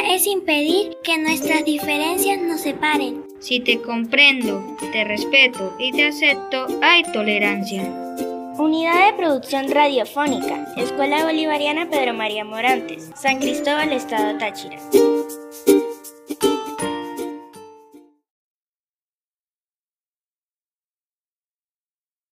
es impedir que nuestras diferencias nos separen. Si te comprendo, te respeto y te acepto, hay tolerancia. Unidad de Producción Radiofónica, Escuela Bolivariana Pedro María Morantes, San Cristóbal, Estado Táchira.